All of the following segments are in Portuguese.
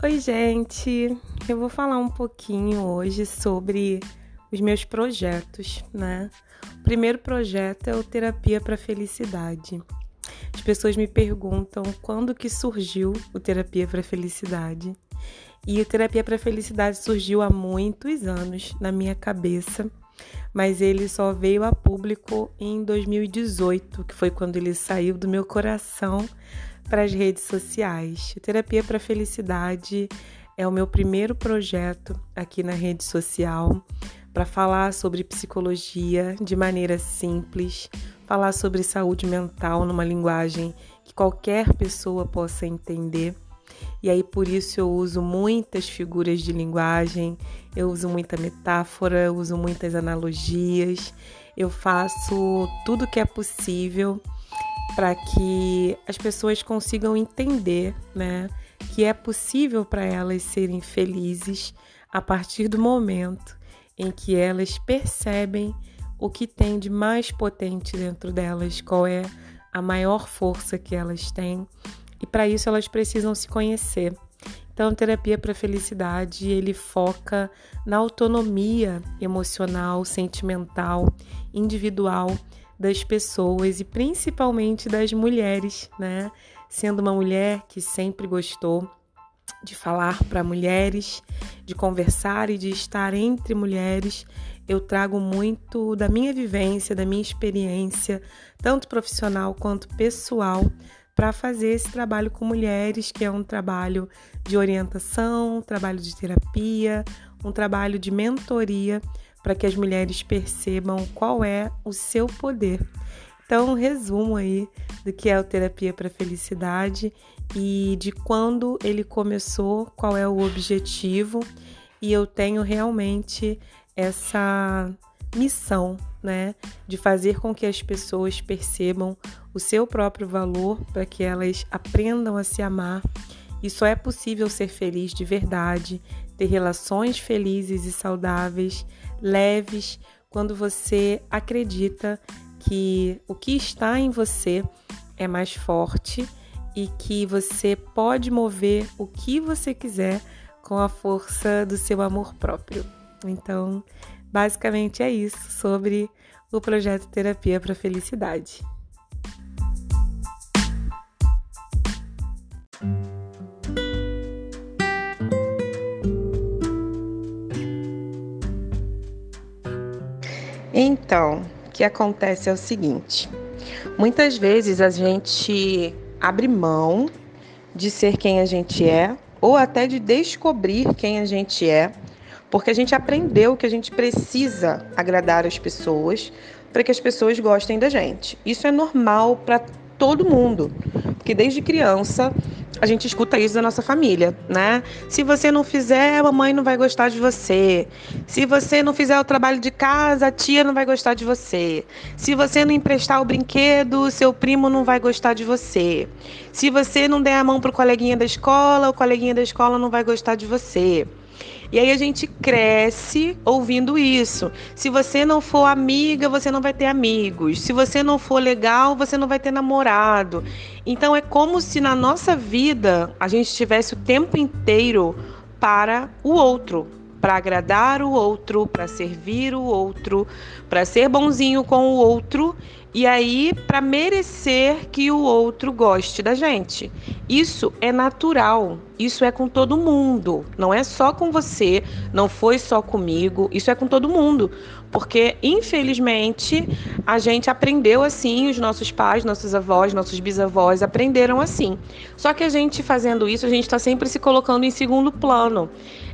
Oi, gente! Eu vou falar um pouquinho hoje sobre os meus projetos, né? O primeiro projeto é o Terapia para Felicidade. As pessoas me perguntam quando que surgiu o Terapia para Felicidade. E o Terapia para Felicidade surgiu há muitos anos na minha cabeça, mas ele só veio a público em 2018, que foi quando ele saiu do meu coração para as redes sociais. Terapia para Felicidade é o meu primeiro projeto aqui na rede social para falar sobre psicologia de maneira simples, falar sobre saúde mental numa linguagem que qualquer pessoa possa entender. E aí por isso eu uso muitas figuras de linguagem, eu uso muita metáfora, eu uso muitas analogias, eu faço tudo que é possível para que as pessoas consigam entender, né, que é possível para elas serem felizes a partir do momento em que elas percebem o que tem de mais potente dentro delas, qual é a maior força que elas têm, e para isso elas precisam se conhecer. Então, terapia para felicidade, ele foca na autonomia emocional, sentimental, individual das pessoas e principalmente das mulheres, né? Sendo uma mulher que sempre gostou de falar para mulheres, de conversar e de estar entre mulheres, eu trago muito da minha vivência, da minha experiência, tanto profissional quanto pessoal, para fazer esse trabalho com mulheres, que é um trabalho de orientação, um trabalho de terapia, um trabalho de mentoria para que as mulheres percebam qual é o seu poder. Então, um resumo aí do que é o terapia para felicidade e de quando ele começou, qual é o objetivo, e eu tenho realmente essa missão, né, de fazer com que as pessoas percebam o seu próprio valor para que elas aprendam a se amar. E só é possível ser feliz de verdade, ter relações felizes e saudáveis, leves, quando você acredita que o que está em você é mais forte e que você pode mover o que você quiser com a força do seu amor próprio. Então, basicamente é isso sobre o projeto Terapia para Felicidade. Que acontece é o seguinte: muitas vezes a gente abre mão de ser quem a gente é ou até de descobrir quem a gente é, porque a gente aprendeu que a gente precisa agradar as pessoas para que as pessoas gostem da gente. Isso é normal para todo mundo, porque desde criança a gente escuta isso da nossa família, né? Se você não fizer, a mamãe não vai gostar de você. Se você não fizer o trabalho de casa, a tia não vai gostar de você. Se você não emprestar o brinquedo, seu primo não vai gostar de você. Se você não der a mão pro coleguinha da escola, o coleguinha da escola não vai gostar de você. E aí a gente cresce ouvindo isso. Se você não for amiga, você não vai ter amigos. Se você não for legal, você não vai ter namorado. Então é como se na nossa vida a gente tivesse o tempo inteiro para o outro, para agradar o outro, para servir o outro, para ser bonzinho com o outro e aí para merecer que o outro goste da gente. Isso é natural, isso é com todo mundo, não é só com você, não foi só comigo, isso é com todo mundo. Porque, infelizmente, a gente aprendeu assim, os nossos pais, nossos avós, nossos bisavós aprenderam assim. Só que a gente fazendo isso, a gente está sempre se colocando em segundo plano.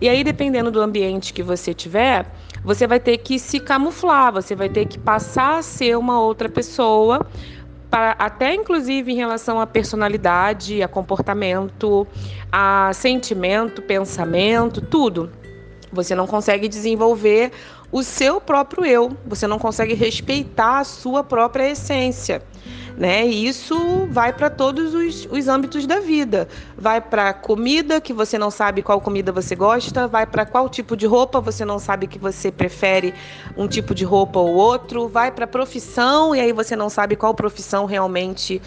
E aí, dependendo do ambiente que você tiver, você vai ter que se camuflar, você vai ter que passar a ser uma outra pessoa, até inclusive em relação à personalidade, a comportamento, a sentimento, pensamento, tudo. Você não consegue desenvolver o seu próprio eu, você não consegue respeitar a sua própria essência né? E isso vai para todos os, os âmbitos da vida. Vai para comida, que você não sabe qual comida você gosta, vai para qual tipo de roupa, você não sabe que você prefere um tipo de roupa ou outro, vai para profissão e aí você não sabe qual profissão realmente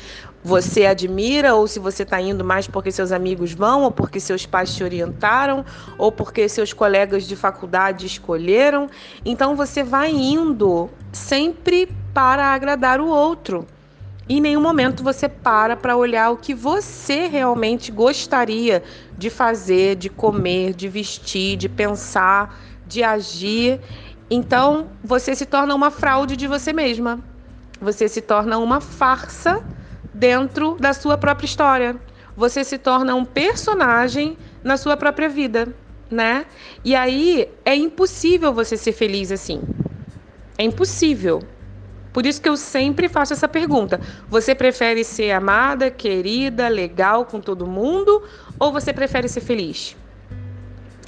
você admira ou se você está indo mais porque seus amigos vão ou porque seus pais te orientaram ou porque seus colegas de faculdade escolheram. Então você vai indo sempre para agradar o outro. Em nenhum momento você para para olhar o que você realmente gostaria de fazer, de comer, de vestir, de pensar, de agir. Então você se torna uma fraude de você mesma. Você se torna uma farsa dentro da sua própria história. Você se torna um personagem na sua própria vida, né? E aí é impossível você ser feliz assim. É impossível. Por isso que eu sempre faço essa pergunta: você prefere ser amada, querida, legal com todo mundo ou você prefere ser feliz?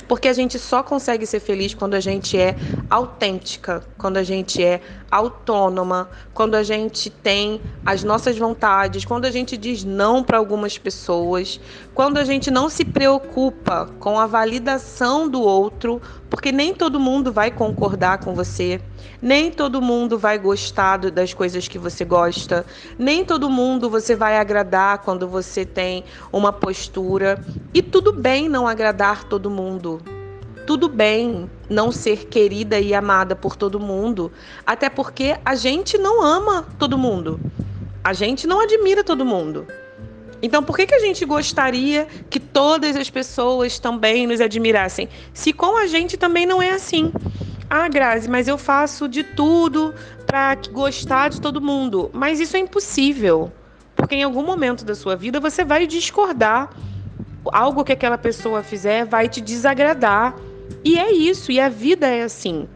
Porque a gente só consegue ser feliz quando a gente é autêntica, quando a gente é autônoma, quando a gente tem as nossas vontades, quando a gente diz não para algumas pessoas, quando a gente não se preocupa com a validação do outro, porque nem todo mundo vai concordar com você, nem todo mundo vai gostar das coisas que você gosta, nem todo mundo você vai agradar quando você tem uma postura, e tudo bem não agradar todo mundo. Tudo bem não ser querida e amada por todo mundo, até porque a gente não ama todo mundo. A gente não admira todo mundo. Então, por que, que a gente gostaria que todas as pessoas também nos admirassem? Se com a gente também não é assim. Ah, Grazi, mas eu faço de tudo para gostar de todo mundo. Mas isso é impossível. Porque em algum momento da sua vida você vai discordar. Algo que aquela pessoa fizer vai te desagradar. E é isso, e a vida é assim.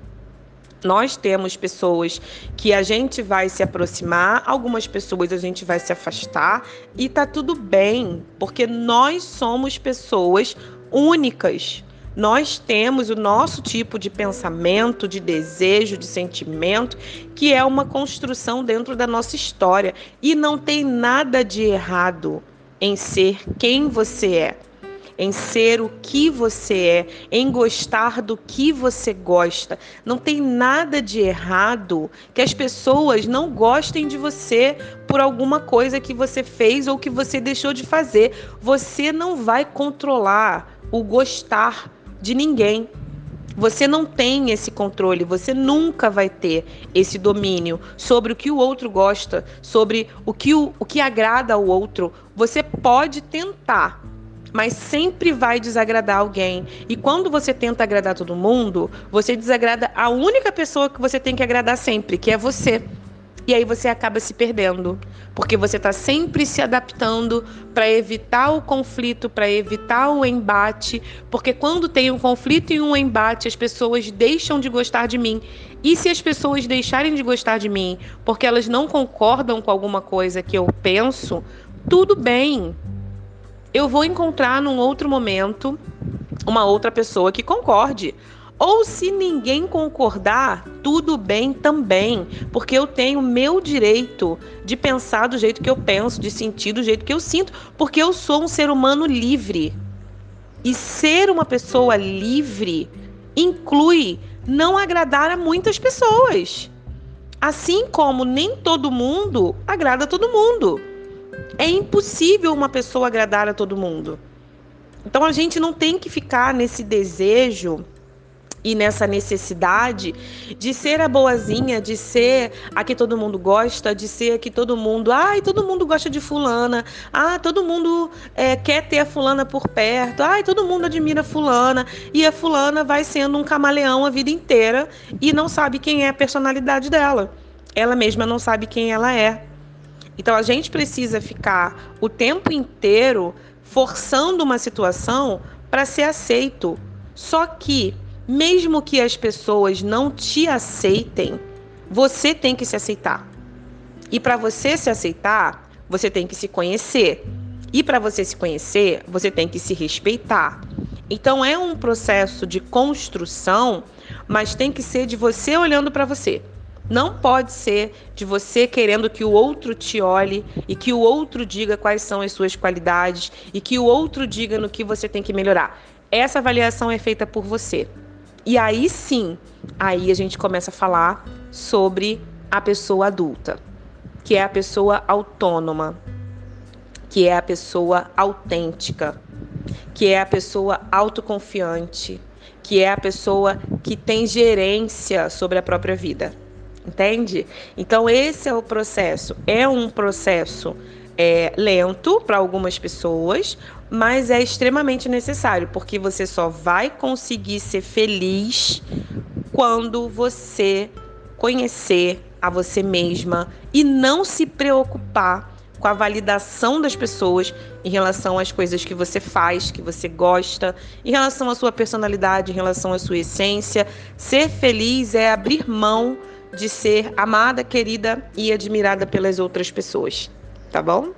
Nós temos pessoas que a gente vai se aproximar, algumas pessoas a gente vai se afastar e tá tudo bem, porque nós somos pessoas únicas. Nós temos o nosso tipo de pensamento, de desejo, de sentimento, que é uma construção dentro da nossa história e não tem nada de errado em ser quem você é em ser o que você é, em gostar do que você gosta. Não tem nada de errado que as pessoas não gostem de você por alguma coisa que você fez ou que você deixou de fazer. Você não vai controlar o gostar de ninguém. Você não tem esse controle, você nunca vai ter esse domínio sobre o que o outro gosta, sobre o que, o, o que agrada ao outro. Você pode tentar, mas sempre vai desagradar alguém. E quando você tenta agradar todo mundo, você desagrada a única pessoa que você tem que agradar sempre, que é você. E aí você acaba se perdendo, porque você está sempre se adaptando para evitar o conflito, para evitar o embate, porque quando tem um conflito e um embate, as pessoas deixam de gostar de mim. E se as pessoas deixarem de gostar de mim porque elas não concordam com alguma coisa que eu penso, tudo bem eu vou encontrar num outro momento uma outra pessoa que concorde. Ou se ninguém concordar, tudo bem também, porque eu tenho meu direito de pensar do jeito que eu penso, de sentir do jeito que eu sinto, porque eu sou um ser humano livre. E ser uma pessoa livre inclui não agradar a muitas pessoas. Assim como nem todo mundo agrada todo mundo. É impossível uma pessoa agradar a todo mundo. Então a gente não tem que ficar nesse desejo e nessa necessidade de ser a boazinha, de ser a que todo mundo gosta, de ser a que todo mundo, ai, todo mundo gosta de fulana, ah, todo mundo é, quer ter a fulana por perto, ai, todo mundo admira a fulana e a fulana vai sendo um camaleão a vida inteira e não sabe quem é a personalidade dela. Ela mesma não sabe quem ela é. Então a gente precisa ficar o tempo inteiro forçando uma situação para ser aceito. Só que, mesmo que as pessoas não te aceitem, você tem que se aceitar. E para você se aceitar, você tem que se conhecer. E para você se conhecer, você tem que se respeitar. Então é um processo de construção, mas tem que ser de você olhando para você. Não pode ser de você querendo que o outro te olhe e que o outro diga quais são as suas qualidades e que o outro diga no que você tem que melhorar. Essa avaliação é feita por você. E aí sim, aí a gente começa a falar sobre a pessoa adulta, que é a pessoa autônoma. que é a pessoa autêntica, que é a pessoa autoconfiante, que é a pessoa que tem gerência sobre a própria vida. Entende? Então, esse é o processo. É um processo é, lento para algumas pessoas, mas é extremamente necessário, porque você só vai conseguir ser feliz quando você conhecer a você mesma e não se preocupar com a validação das pessoas em relação às coisas que você faz, que você gosta, em relação à sua personalidade, em relação à sua essência. Ser feliz é abrir mão de ser amada, querida e admirada pelas outras pessoas tá bom?